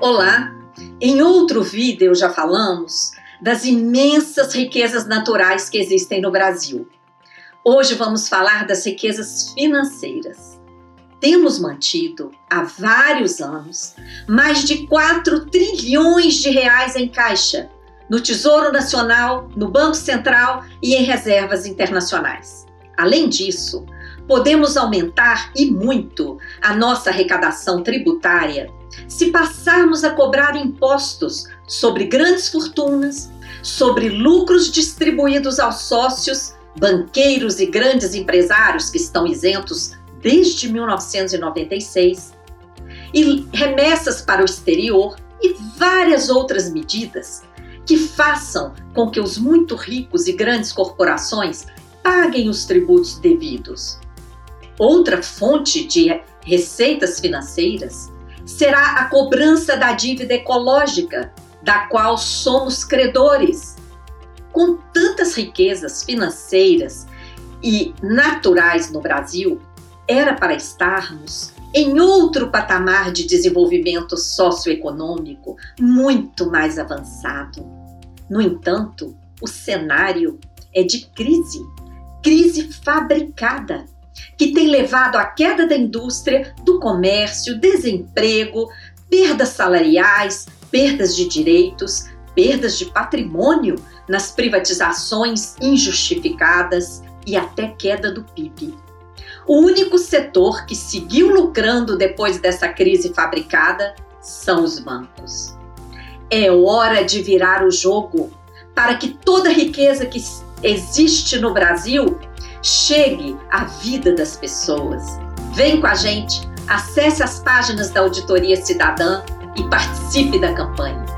Olá! Em outro vídeo já falamos das imensas riquezas naturais que existem no Brasil. Hoje vamos falar das riquezas financeiras. Temos mantido há vários anos mais de 4 trilhões de reais em caixa no Tesouro Nacional, no Banco Central e em reservas internacionais. Além disso, podemos aumentar e muito a nossa arrecadação tributária se passarmos a cobrar impostos sobre grandes fortunas, sobre lucros distribuídos aos sócios, banqueiros e grandes empresários que estão isentos desde 1996, e remessas para o exterior e várias outras medidas que façam com que os muito ricos e grandes corporações paguem os tributos devidos. Outra fonte de receitas financeiras será a cobrança da dívida ecológica, da qual somos credores. Com tantas riquezas financeiras e naturais no Brasil, era para estarmos em outro patamar de desenvolvimento socioeconômico muito mais avançado. No entanto, o cenário é de crise, crise fabricada que tem levado à queda da indústria, do comércio, desemprego, perdas salariais, perdas de direitos, perdas de patrimônio nas privatizações injustificadas e até queda do PIB. O único setor que seguiu lucrando depois dessa crise fabricada são os bancos. É hora de virar o jogo para que toda riqueza que existe no Brasil chegue à vida das pessoas. Vem com a gente, acesse as páginas da Auditoria Cidadã e participe da campanha.